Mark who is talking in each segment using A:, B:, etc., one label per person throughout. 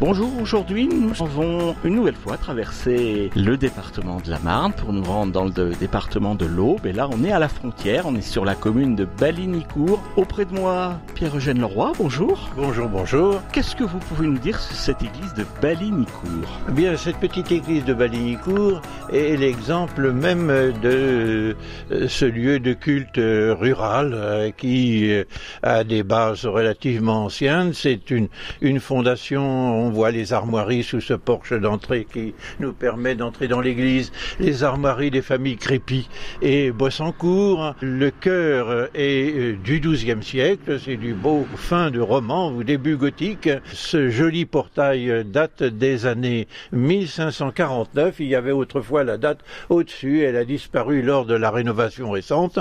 A: Bonjour, aujourd'hui nous avons une nouvelle fois traversé le département de la Marne pour nous rendre dans le département de l'Aube. Et là on est à la frontière, on est sur la commune de Balinicourt. Auprès de moi, Pierre-Eugène Leroy, bonjour.
B: Bonjour, bonjour.
A: Qu'est-ce que vous pouvez nous dire sur cette église de Balinicourt
B: Eh Bien, cette petite église de Balinicourt est l'exemple même de euh, ce lieu de culte euh, rural euh, qui a des bases relativement anciennes. C'est une, une fondation, on voit les armoiries sous ce porche d'entrée qui nous permet d'entrer dans l'église, les armoiries des familles Crépy et Bossancourt. Le chœur est du XIIe siècle, c'est du beau fin de roman ou début gothique. Ce joli portail date des années 1549. Il y avait autrefois la date au-dessus, elle a disparu lors de la rénovation récente.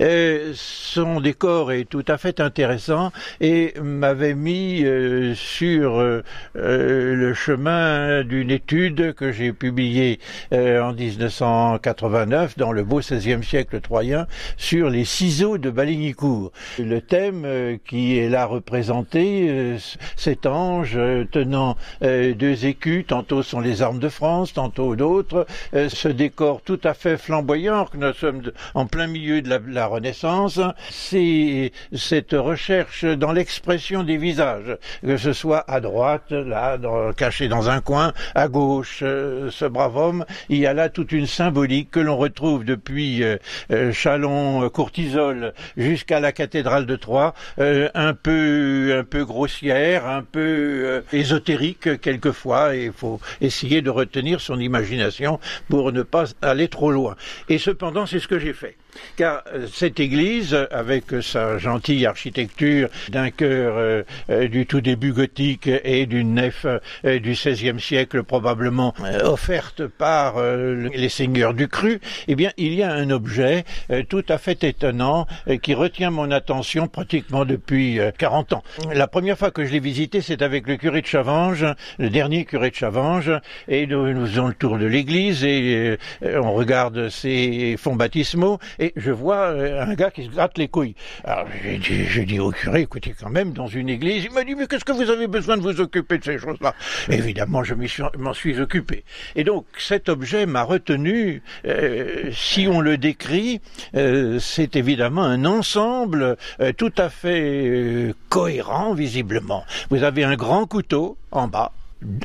B: Euh, son décor est tout à fait intéressant et m'avait mis euh, sur euh, le chemin d'une étude que j'ai publiée en 1989 dans le beau XVIe siècle troyen sur les ciseaux de Balignicourt. Le thème qui est là représenté, cet ange tenant deux écus, tantôt sont les armes de France, tantôt d'autres, ce décor tout à fait flamboyant, que nous sommes en plein milieu de la, la Renaissance, c'est cette recherche dans l'expression des visages, que ce soit à droite, là, dans, caché dans un coin, à gauche, euh, ce brave homme, il y a là toute une symbolique que l'on retrouve depuis euh, euh, Chalon, Courtisol, jusqu'à la cathédrale de Troyes, un peu, un peu grossière, un peu ésotérique quelquefois, et il faut essayer de retenir son imagination pour ne pas aller trop loin. Et cependant, c'est ce que j'ai fait car cette église, avec sa gentille architecture d'un chœur du tout début gothique et d'une nef du XVIe siècle probablement offerte par les seigneurs du cru, eh bien il y a un objet tout à fait étonnant qui retient mon attention pratiquement depuis 40 ans. La première fois que je l'ai visité, c'est avec le curé de Chavanges, le dernier curé de Chavanges, et nous, nous faisons le tour de l'église et on regarde ses fonds baptismaux je vois un gars qui se gratte les couilles. Alors j'ai dit, au curé, écoutez quand même, dans une église, il m'a dit, mais qu'est-ce que vous avez besoin de vous occuper de ces choses-là? Évidemment, je m'en suis occupé. Et donc cet objet m'a retenu, euh, si on le décrit, euh, c'est évidemment un ensemble euh, tout à fait cohérent, visiblement. Vous avez un grand couteau en bas,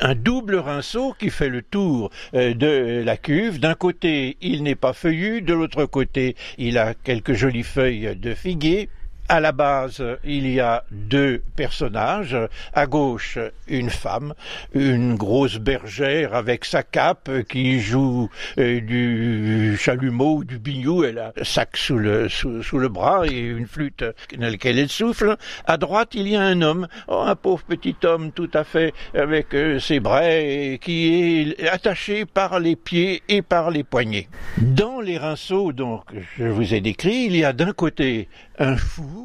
B: un double rinceau qui fait le tour de la cuve. D'un côté, il n'est pas feuillu, de l'autre côté, il a quelques jolies feuilles de figuier. À la base, il y a deux personnages. À gauche, une femme, une grosse bergère avec sa cape qui joue euh, du chalumeau du bignou. Elle a un sac sous le, sous, le bras et une flûte dans laquelle elle souffle. À droite, il y a un homme, oh, un pauvre petit homme tout à fait avec euh, ses bras et qui est attaché par les pieds et par les poignets. Dans les rinceaux, donc, je vous ai décrit, il y a d'un côté un fou,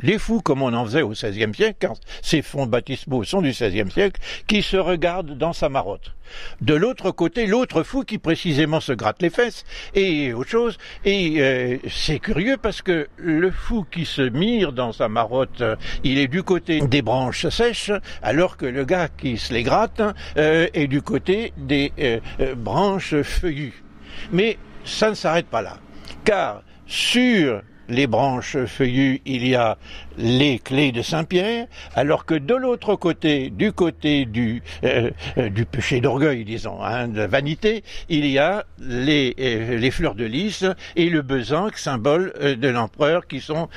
B: les fous comme on en faisait au XVIe siècle, car ces fonds baptismaux sont du XVIe siècle, qui se regardent dans sa marotte. De l'autre côté, l'autre fou qui précisément se gratte les fesses et autre chose. Et euh, c'est curieux parce que le fou qui se mire dans sa marotte, il est du côté des branches sèches, alors que le gars qui se les gratte euh, est du côté des euh, branches feuillues. Mais ça ne s'arrête pas là, car sur les branches feuillues, il y a les clés de Saint-Pierre, alors que de l'autre côté, du côté du, euh, du péché d'orgueil, disons, hein, de la vanité, il y a les, euh, les fleurs de lys et le besanque, symbole euh, de l'empereur, qui sont,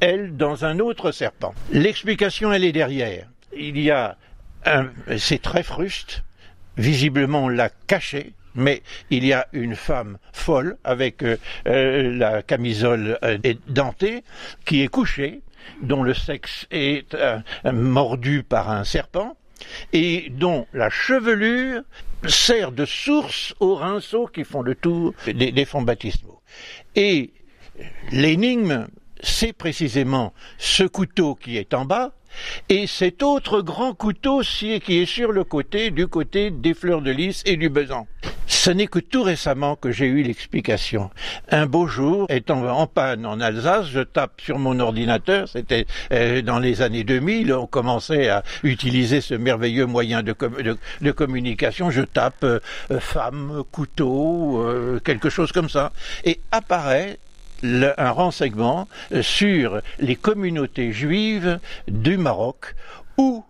B: elles, dans un autre serpent. L'explication, elle est derrière. Il y a c'est très fruste, visiblement on l'a caché, mais il y a une femme folle avec euh, euh, la camisole euh, dentée qui est couchée, dont le sexe est mordu par un serpent et dont la chevelure sert de source aux rinceaux qui font le tour des, des fonds baptismaux. Et l'énigme, c'est précisément ce couteau qui est en bas et cet autre grand couteau qui est sur le côté, du côté des fleurs de lys et du besan. Ce n'est que tout récemment que j'ai eu l'explication. Un beau jour, étant en panne en Alsace, je tape sur mon ordinateur, c'était euh, dans les années 2000, on commençait à utiliser ce merveilleux moyen de, communication, je tape euh, femme, couteau, euh, quelque chose comme ça, et apparaît un renseignement sur les communautés juives du Maroc où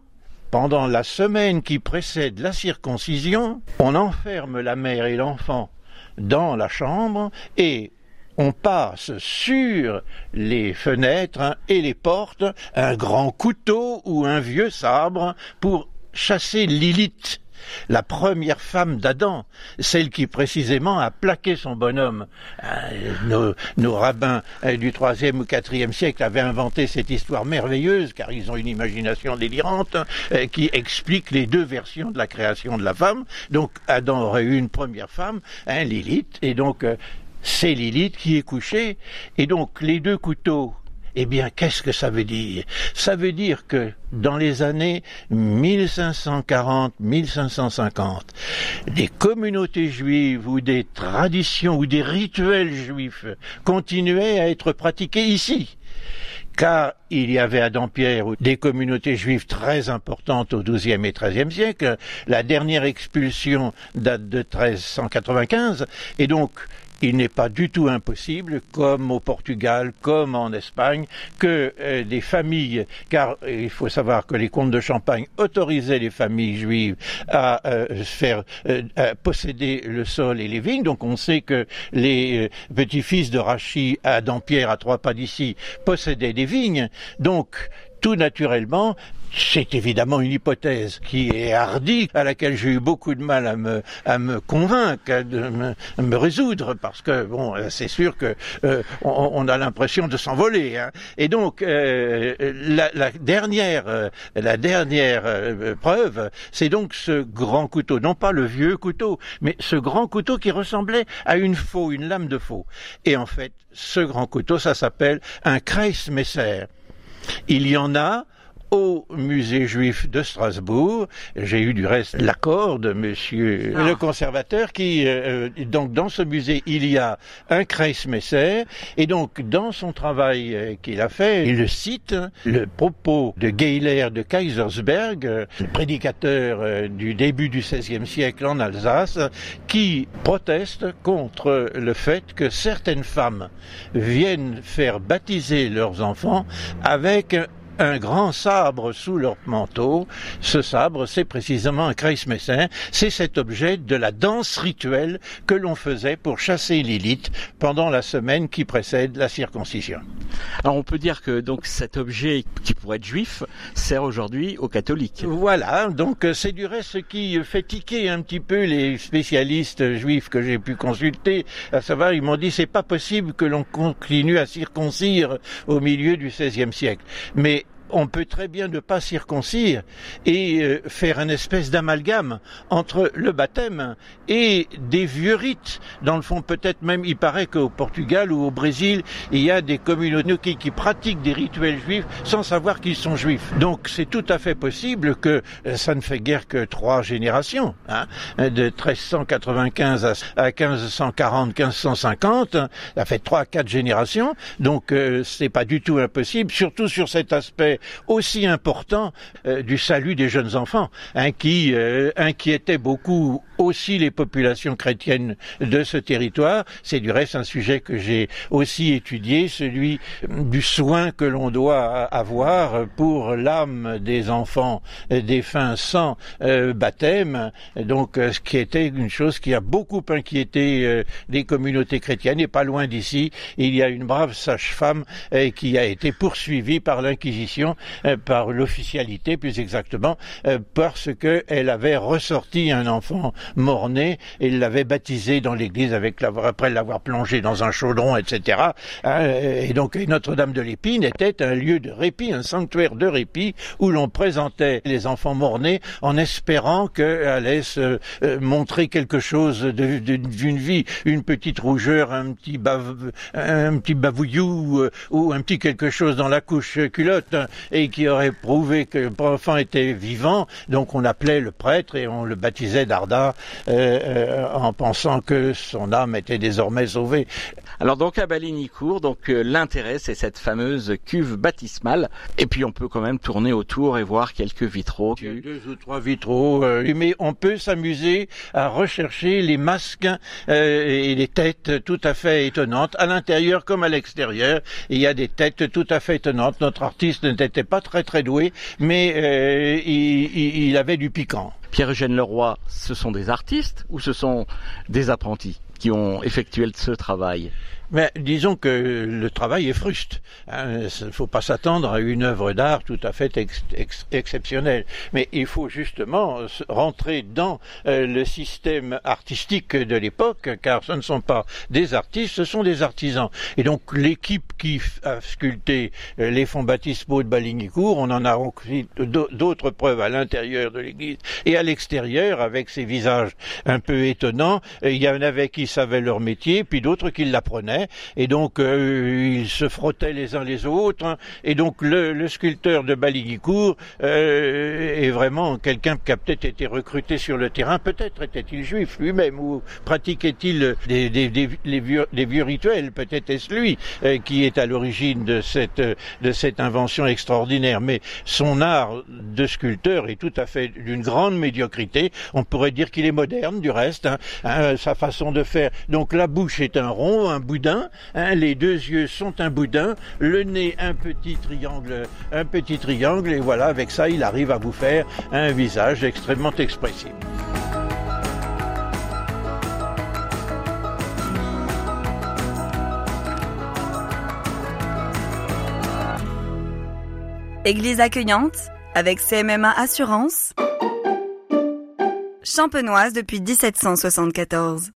B: pendant la semaine qui précède la circoncision, on enferme la mère et l'enfant dans la chambre et on passe sur les fenêtres et les portes un grand couteau ou un vieux sabre pour chasser Lilith la première femme d'Adam, celle qui précisément a plaqué son bonhomme. Euh, nos, rabbins euh, du troisième ou quatrième siècle avaient inventé cette histoire merveilleuse, car ils ont une imagination délirante, euh, qui explique les deux versions de la création de la femme. Donc Adam aurait eu une première femme, hein, Lilith, et donc c'est Lilith qui est couchée, et donc les deux couteaux eh bien, qu'est-ce que ça veut dire? Ça veut dire que dans les années 1540-1550, des communautés juives ou des traditions ou des rituels juifs continuaient à être pratiqués ici. Car il y avait à Dampierre des communautés juives très importantes au XIIe et XIIIe siècle. La dernière expulsion date de 1395, et donc il n'est pas du tout impossible, comme au Portugal, comme en Espagne, que euh, des familles, car il faut savoir que les comtes de Champagne autorisaient les familles juives à euh, faire euh, posséder le sol et les vignes. Donc on sait que les petits-fils de Rachid à Dampierre, à trois pas d'ici, possédaient des vignes. Donc tout naturellement, c'est évidemment une hypothèse qui est hardie, à laquelle j'ai eu beaucoup de mal à me, à me convaincre, à, me, résoudre, parce que bon, c'est sûr que euh, on, a l'impression de s'envoler. Hein. Et donc euh, la, dernière, euh, la dernière preuve, c'est donc ce grand couteau, non pas le vieux couteau, mais ce grand couteau qui ressemblait à une faux, une lame de faux. Et en fait, ce grand couteau, ça s'appelle un Kreismesser. Il y en a au musée juif de Strasbourg. J'ai eu du reste l'accord de monsieur ah. le conservateur qui, euh, donc dans ce musée, il y a un Kreismesser et donc dans son travail euh, qu'il a fait, il cite le propos de Geiler de Kaisersberg, le prédicateur euh, du début du XVIe siècle en Alsace, qui proteste contre le fait que certaines femmes viennent faire baptiser leurs enfants avec un grand sabre sous leur manteau. Ce sabre, c'est précisément un Kreismessin. C'est cet objet de la danse rituelle que l'on faisait pour chasser Lilith pendant la semaine qui précède la circoncision.
A: Alors on peut dire que donc cet objet qui pourrait être juif sert aujourd'hui aux catholiques.
B: Voilà, donc c'est du reste ce qui fait tiquer un petit peu les spécialistes juifs que j'ai pu consulter, à savoir ils m'ont dit c'est pas possible que l'on continue à circoncire au milieu du XVIe siècle. Mais on peut très bien ne pas circoncire et euh, faire une espèce d'amalgame entre le baptême et des vieux rites. Dans le fond, peut-être même, il paraît qu'au Portugal ou au Brésil, il y a des communautés qui, pratiquent des rituels juifs sans savoir qu'ils sont juifs. Donc c'est tout à fait possible que euh, ça ne fait guère que trois générations, hein, de 1395 à 1540, 1550, ça fait trois, quatre générations. Donc euh, c'est pas du tout impossible, surtout sur cet aspect aussi important euh, du salut des jeunes enfants, hein, qui euh, inquiétait beaucoup aussi les populations chrétiennes de ce territoire. C'est du reste un sujet que j'ai aussi étudié, celui du soin que l'on doit avoir pour l'âme des enfants défunts sans euh, baptême. Donc, ce qui était une chose qui a beaucoup inquiété les communautés chrétiennes. Et pas loin d'ici, il y a une brave sage-femme qui a été poursuivie par l'Inquisition euh, par l'officialité plus exactement, euh, parce qu'elle avait ressorti un enfant mort-né et l'avait baptisé dans l'église avec après l'avoir plongé dans un chaudron, etc. Hein, et donc Notre-Dame de l'Épine était un lieu de répit, un sanctuaire de répit où l'on présentait les enfants mort-nés en espérant qu'elle allait se euh, montrer quelque chose d'une vie, une petite rougeur, un petit bavouillou ou un petit quelque chose dans la couche culotte et qui aurait prouvé que l'enfant était vivant. Donc on appelait le prêtre et on le baptisait Darda euh, euh, en pensant que son âme était désormais sauvée.
A: Alors donc à Balinicourt, donc euh, l'intérêt c'est cette fameuse cuve baptismale. Et puis on peut quand même tourner autour et voir quelques vitraux.
B: Il y a deux ou trois vitraux, mais on peut s'amuser à rechercher les masques et les têtes tout à fait étonnantes à l'intérieur comme à l'extérieur. Il y a des têtes tout à fait étonnantes. Notre artiste n'était pas très très doué, mais il, il avait du piquant.
A: Pierre-Eugène Leroy, ce sont des artistes ou ce sont des apprentis qui ont effectué ce travail?
B: Mais disons que le travail est fruste. Hein. Il ne faut pas s'attendre à une œuvre d'art tout à fait exceptionnelle. Mais il faut justement rentrer dans euh, le système artistique de l'époque, car ce ne sont pas des artistes, ce sont des artisans. Et donc l'équipe qui a sculpté euh, les fonds baptismaux de Balignicourt, on en a aussi d'autres preuves à l'intérieur de l'église et à l'extérieur, avec ces visages un peu étonnants. Il y en avait qui savaient leur métier, puis d'autres qui l'apprenaient et donc euh, ils se frottaient les uns les autres, hein. et donc le, sculpteur de Baliguicourt euh, est vraiment quelqu'un qui a peut-être été recruté sur le terrain, peut-être était-il juif lui-même, ou pratiquait-il des, des, des, vieux, rituels, peut-être est-ce lui euh, qui est à l'origine de cette, de cette invention extraordinaire, mais son art de sculpteur est tout à fait d'une grande médiocrité, on pourrait dire qu'il est moderne du reste, hein, hein, sa façon de faire, donc la bouche est un rond, un Hein, les deux yeux sont un boudin, le nez un petit triangle, un petit triangle, et voilà, avec ça, il arrive à vous faire un visage extrêmement expressif.
C: Église accueillante avec CMMA Assurance. Champenoise depuis 1774.